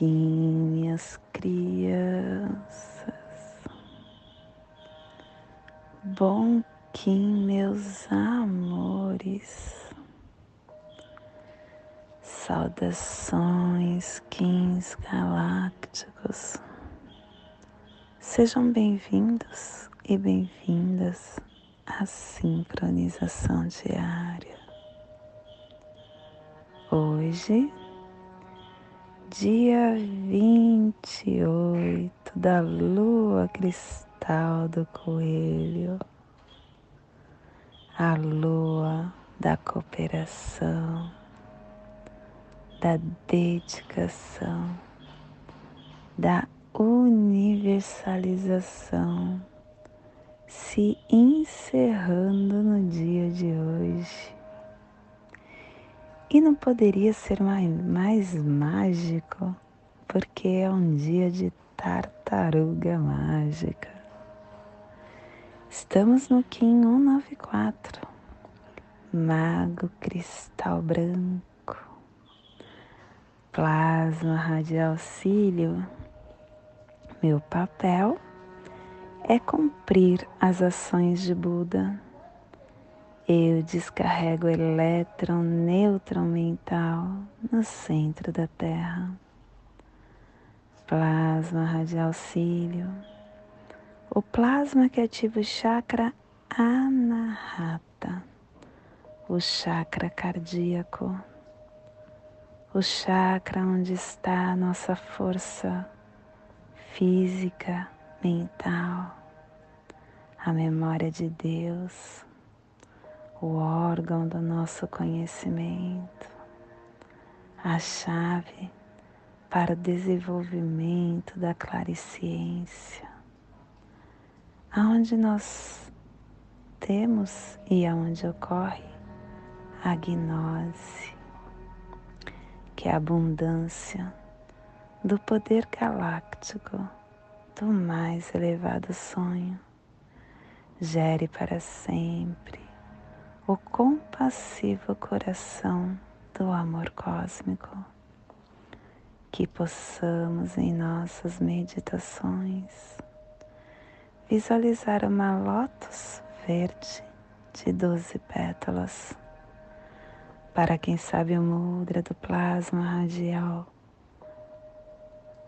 Minhas crianças. Bom Kim, meus amores. Saudações, Kins galácticos. Sejam bem-vindos e bem-vindas à sincronização diária. Hoje, dia 28 da lua cristal do coelho, a lua da cooperação, da dedicação, da universalização se encerrando no dia de hoje e não poderia ser mais, mais mágico, porque é um dia de tartaruga mágica. Estamos no Kim 194, Mago Cristal Branco, Plasma Radial Cílio. Meu papel é cumprir as ações de Buda eu descarrego elétron neutro mental no centro da Terra. Plasma radial cílio. O plasma que ativa o chakra anahata, o chakra cardíaco, o chakra onde está a nossa força física, mental, a memória de Deus o órgão do nosso conhecimento, a chave para o desenvolvimento da clariciência, aonde nós temos e aonde ocorre a gnose, que é a abundância do poder galáctico do mais elevado sonho, gere para sempre o compassivo coração do amor cósmico. Que possamos em nossas meditações visualizar uma lótus verde de doze pétalas. Para quem sabe o mudra do plasma radial,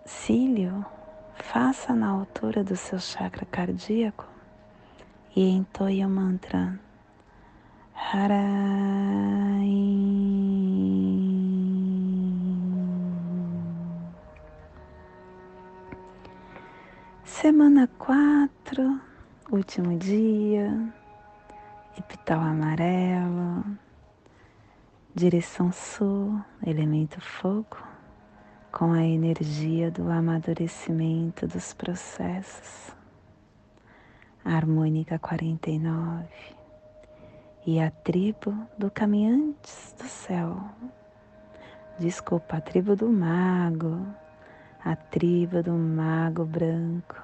cílio, faça na altura do seu chakra cardíaco e entoie o mantra Semana quatro, último dia, epital amarelo, direção sul, elemento fogo, com a energia do amadurecimento dos processos. Harmônica 49 e a tribo do Caminhantes do Céu. Desculpa, a tribo do Mago, a tribo do Mago Branco,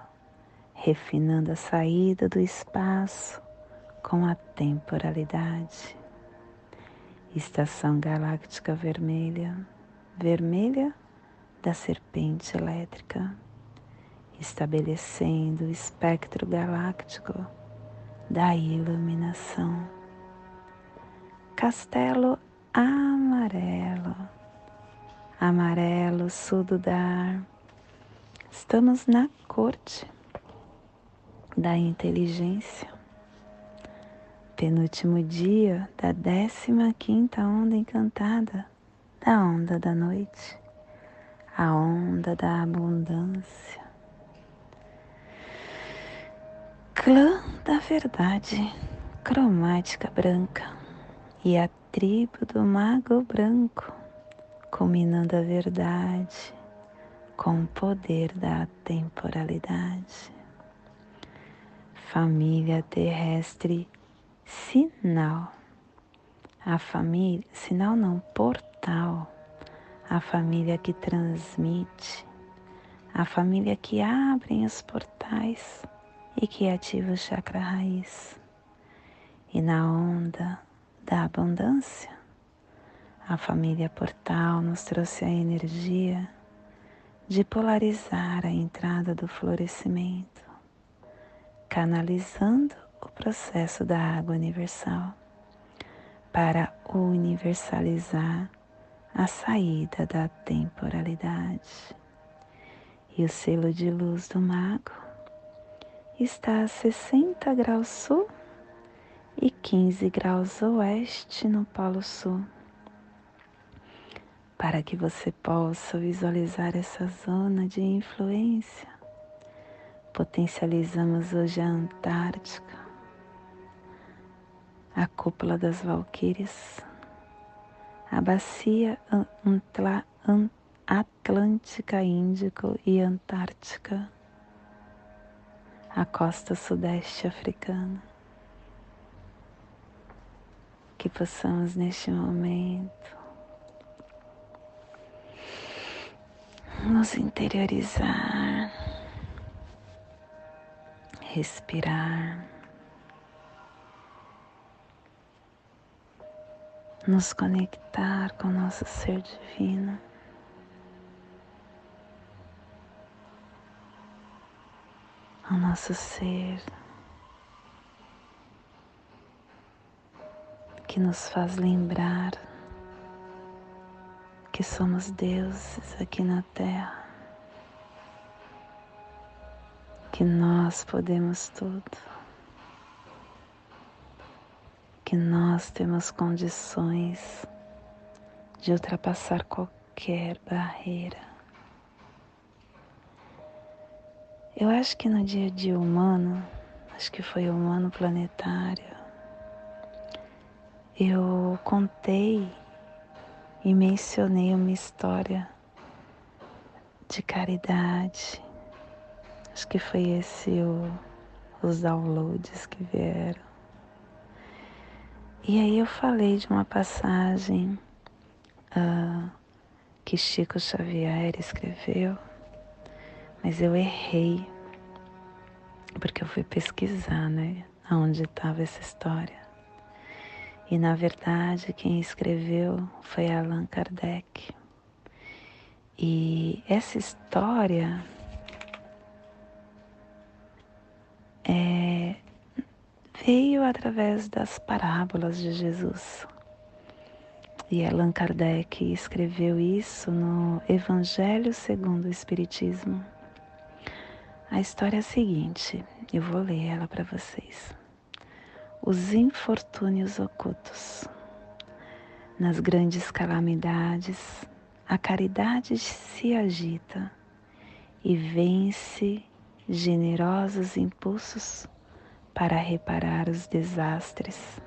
refinando a saída do espaço com a temporalidade. Estação Galáctica Vermelha, vermelha da serpente elétrica, estabelecendo o espectro galáctico da iluminação castelo amarelo, amarelo sududar. Estamos na corte da inteligência, penúltimo dia da décima quinta onda encantada, da onda da noite, a onda da abundância. Clã da verdade, cromática branca e a tribo do mago branco, combinando a verdade com o poder da temporalidade. Família terrestre sinal. A família, sinal não, portal. A família que transmite, a família que abre os portais e que ativa o chakra raiz. E na onda da abundância. A família Portal nos trouxe a energia de polarizar a entrada do florescimento, canalizando o processo da água universal para universalizar a saída da temporalidade. E o selo de luz do mago está a 60 graus sul e 15 graus oeste no Polo Sul. Para que você possa visualizar essa zona de influência, potencializamos hoje a Antártica, a cúpula das Valquírias, a bacia Atlântica, Índico e Antártica, a costa sudeste africana que possamos neste momento nos interiorizar, respirar, nos conectar com nosso ser divino. ao nosso ser que nos faz lembrar que somos deuses aqui na Terra, que nós podemos tudo, que nós temos condições de ultrapassar qualquer barreira. Eu acho que no dia a dia humano, acho que foi humano planetário, eu contei e mencionei uma história de caridade. Acho que foi esse o, os downloads que vieram. E aí eu falei de uma passagem uh, que Chico Xavier escreveu, mas eu errei, porque eu fui pesquisar, né, aonde estava essa história. E na verdade quem escreveu foi Allan Kardec. E essa história é, veio através das parábolas de Jesus. E Allan Kardec escreveu isso no Evangelho segundo o Espiritismo. A história é a seguinte, eu vou ler ela para vocês os infortúnios ocultos. Nas grandes calamidades, a caridade se agita e vence generosos impulsos para reparar os desastres.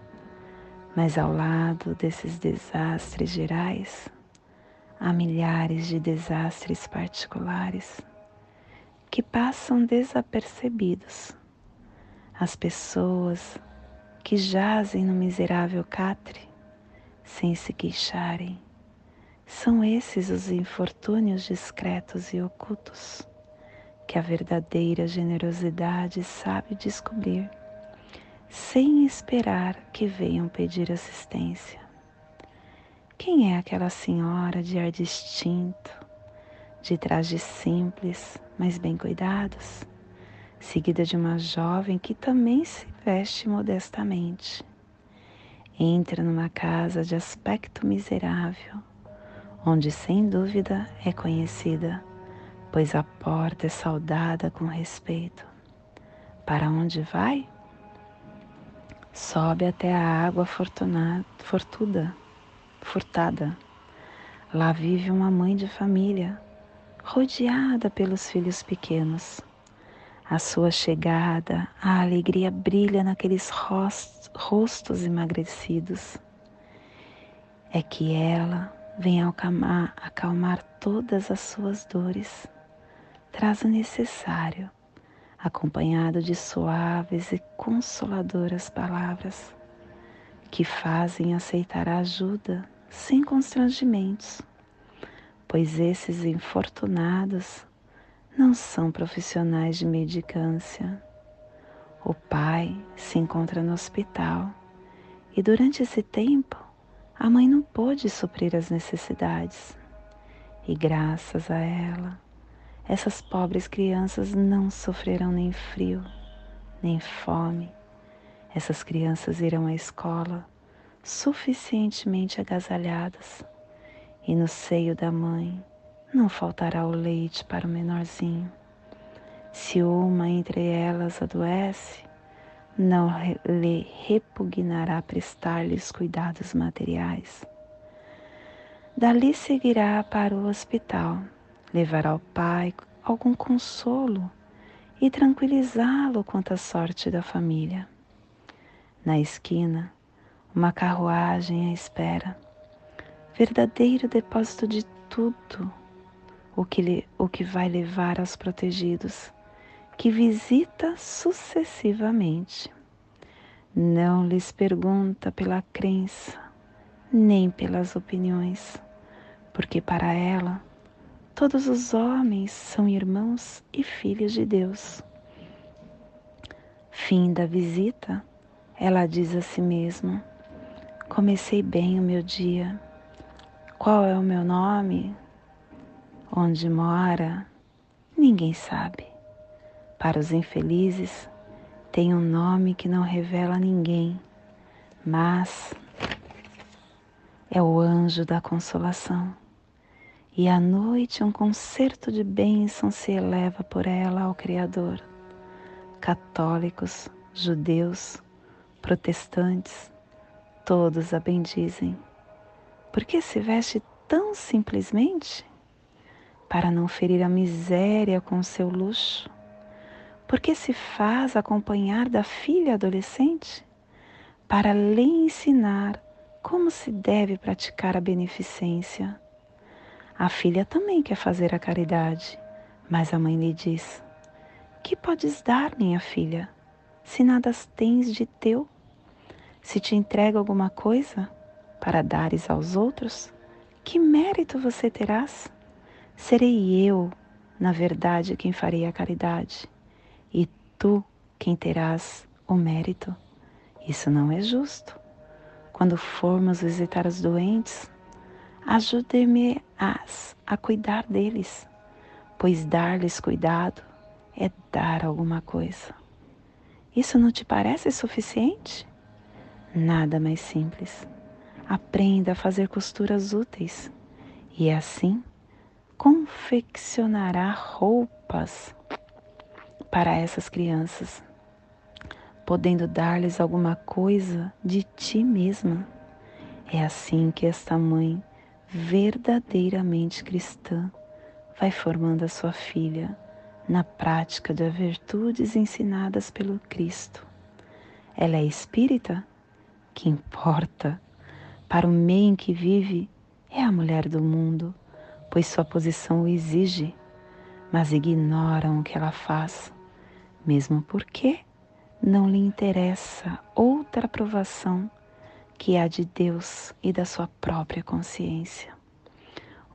Mas ao lado desses desastres gerais, há milhares de desastres particulares que passam desapercebidos. As pessoas que jazem no miserável catre, sem se queixarem. São esses os infortúnios discretos e ocultos que a verdadeira generosidade sabe descobrir, sem esperar que venham pedir assistência. Quem é aquela senhora de ar distinto, de trajes simples, mas bem cuidados? seguida de uma jovem que também se veste modestamente. Entra numa casa de aspecto miserável, onde sem dúvida é conhecida, pois a porta é saudada com respeito. Para onde vai? Sobe até a água fortunada, fortuda, furtada. Lá vive uma mãe de família, rodeada pelos filhos pequenos a sua chegada, a alegria brilha naqueles rostos emagrecidos. É que ela vem acalmar, acalmar todas as suas dores, traz o necessário, acompanhado de suaves e consoladoras palavras que fazem aceitar a ajuda sem constrangimentos, pois esses infortunados não são profissionais de medicância. O pai se encontra no hospital e durante esse tempo a mãe não pôde suprir as necessidades. E graças a ela, essas pobres crianças não sofrerão nem frio, nem fome. Essas crianças irão à escola suficientemente agasalhadas e no seio da mãe não faltará o leite para o menorzinho. Se uma entre elas adoece, não lhe repugnará prestar-lhes cuidados materiais. Dali seguirá para o hospital, levará ao pai algum consolo e tranquilizá-lo quanto à sorte da família. Na esquina, uma carruagem à espera, verdadeiro depósito de tudo o que, lhe, o que vai levar aos protegidos, que visita sucessivamente. Não lhes pergunta pela crença, nem pelas opiniões, porque para ela todos os homens são irmãos e filhos de Deus. Fim da visita, ela diz a si mesma: Comecei bem o meu dia. Qual é o meu nome? Onde mora? Ninguém sabe. Para os infelizes, tem um nome que não revela a ninguém, mas é o anjo da consolação. E à noite um concerto de bênçãos se eleva por ela ao Criador. Católicos, judeus, protestantes, todos a bendizem. Por que se veste tão simplesmente? Para não ferir a miséria com seu luxo? Porque se faz acompanhar da filha adolescente? Para lhe ensinar como se deve praticar a beneficência. A filha também quer fazer a caridade, mas a mãe lhe diz: Que podes dar, minha filha, se nada tens de teu? Se te entrega alguma coisa para dares aos outros, que mérito você terás? Serei eu, na verdade, quem farei a caridade, e tu quem terás o mérito. Isso não é justo. Quando formos visitar os doentes, ajude-me-as a cuidar deles, pois dar-lhes cuidado é dar alguma coisa. Isso não te parece suficiente? Nada mais simples. Aprenda a fazer costuras úteis e assim confeccionará roupas para essas crianças, podendo dar-lhes alguma coisa de ti mesma. É assim que esta mãe, verdadeiramente cristã, vai formando a sua filha na prática das virtudes ensinadas pelo Cristo. Ela é espírita? Que importa? Para o meio em que vive, é a mulher do mundo pois sua posição o exige, mas ignoram o que ela faz, mesmo porque não lhe interessa outra aprovação que a de Deus e da sua própria consciência.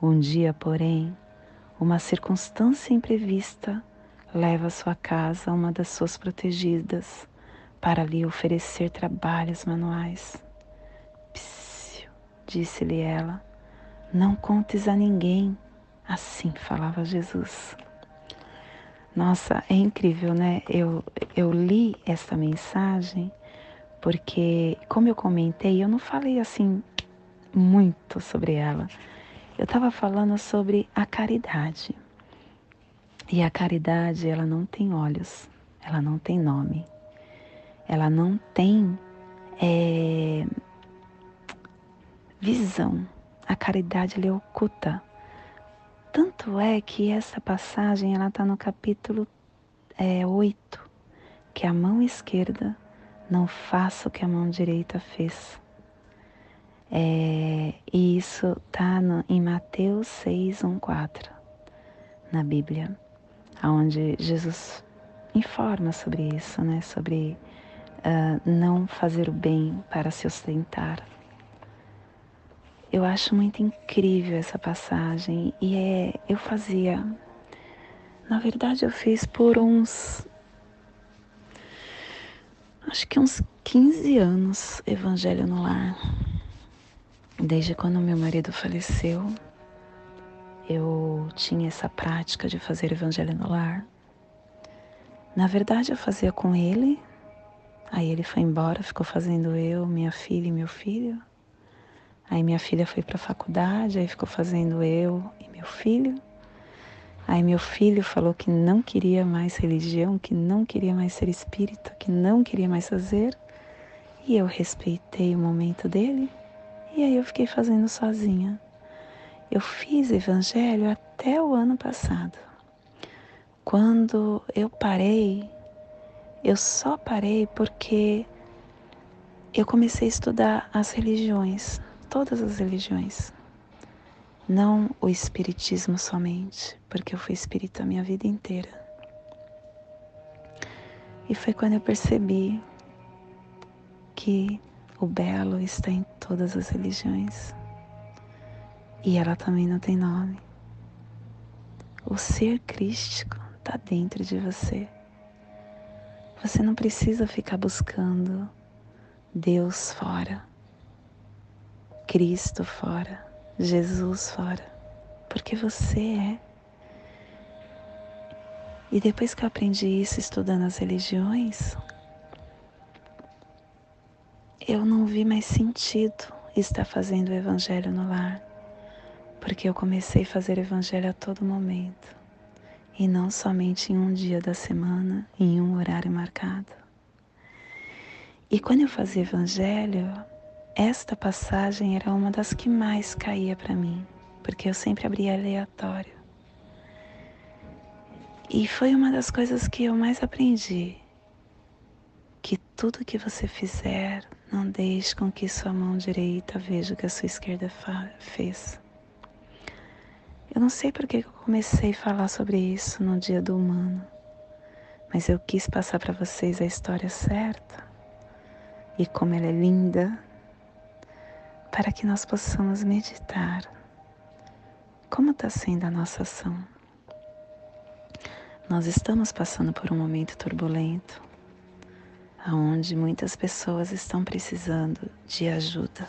Um dia, porém, uma circunstância imprevista leva sua casa a uma das suas protegidas para lhe oferecer trabalhos manuais. Psiu, disse-lhe ela, não contes a ninguém. Assim falava Jesus. Nossa, é incrível, né? Eu, eu li essa mensagem porque, como eu comentei, eu não falei assim muito sobre ela. Eu estava falando sobre a caridade. E a caridade, ela não tem olhos, ela não tem nome, ela não tem é, visão, a caridade lhe oculta. Tanto é que essa passagem ela está no capítulo é, 8, que a mão esquerda não faça o que a mão direita fez. É, e isso está em Mateus 6, 1, 4, na Bíblia, onde Jesus informa sobre isso, né? sobre uh, não fazer o bem para se ostentar. Eu acho muito incrível essa passagem e é, eu fazia, na verdade eu fiz por uns, acho que uns 15 anos Evangelho no Lar, desde quando meu marido faleceu. eu tinha essa prática de fazer evangelho no lar. Na verdade, eu fazia com ele, aí ele foi embora, ficou fazendo eu, minha filha e meu filho. Aí minha filha foi para a faculdade, aí ficou fazendo eu e meu filho. Aí meu filho falou que não queria mais religião, que não queria mais ser espírita, que não queria mais fazer. E eu respeitei o momento dele. E aí eu fiquei fazendo sozinha. Eu fiz evangelho até o ano passado. Quando eu parei, eu só parei porque eu comecei a estudar as religiões, todas as religiões. Não o espiritismo somente, porque eu fui espírita a minha vida inteira. E foi quando eu percebi que o belo está em todas as religiões. E ela também não tem nome. O ser crístico está dentro de você. Você não precisa ficar buscando Deus fora, Cristo fora, Jesus fora, porque você é. E depois que eu aprendi isso estudando as religiões, eu não vi mais sentido estar fazendo o evangelho no lar porque eu comecei a fazer evangelho a todo momento e não somente em um dia da semana, em um horário marcado. E quando eu fazia evangelho, esta passagem era uma das que mais caía para mim, porque eu sempre abria aleatório. E foi uma das coisas que eu mais aprendi, que tudo que você fizer, não deixe com que sua mão direita veja o que a sua esquerda fez. Eu não sei porque eu comecei a falar sobre isso no dia do humano, mas eu quis passar para vocês a história certa e como ela é linda, para que nós possamos meditar como está sendo a nossa ação. Nós estamos passando por um momento turbulento, onde muitas pessoas estão precisando de ajuda